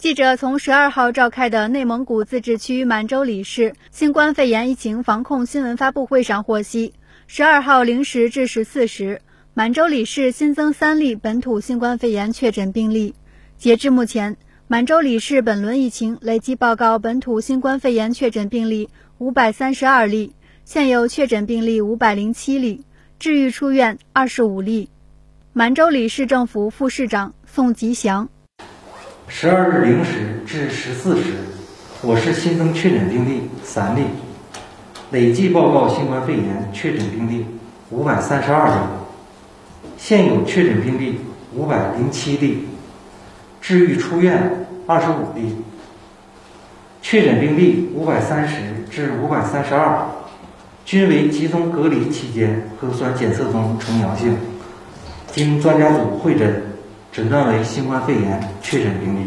记者从十二号召开的内蒙古自治区满洲里市新冠肺炎疫情防控新闻发布会上获悉，十二号零时至十四时，满洲里市新增三例本土新冠肺炎确诊病例。截至目前，满洲里市本轮疫情累计报告本土新冠肺炎确诊病例五百三十二例，现有确诊病例五百零七例，治愈出院二十五例。满洲里市政府副市长宋吉祥。十二日零时至十四时，我市新增确诊病例三例，累计报告新冠肺炎确诊病例五百三十二例，现有确诊病例五百零七例，治愈出院二十五例。确诊病例五百三十至五百三十二，均为集中隔离期间核酸检测中呈阳性，经专家组会诊。诊断为新冠肺炎确诊病例。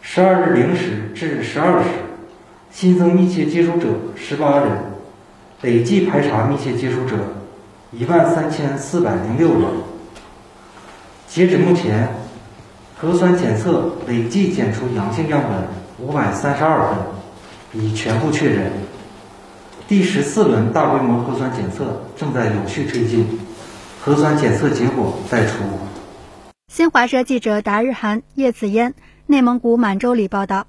十二日零时至十二时，新增密切接触者十八人，累计排查密切接触者一万三千四百零六人。截止目前，核酸检测累计检出阳性样本五百三十二份，已全部确诊。第十四轮大规模核酸检测正在有序推进，核酸检测结果待出。新华社记者达日涵、叶子嫣，内蒙古满洲里报道。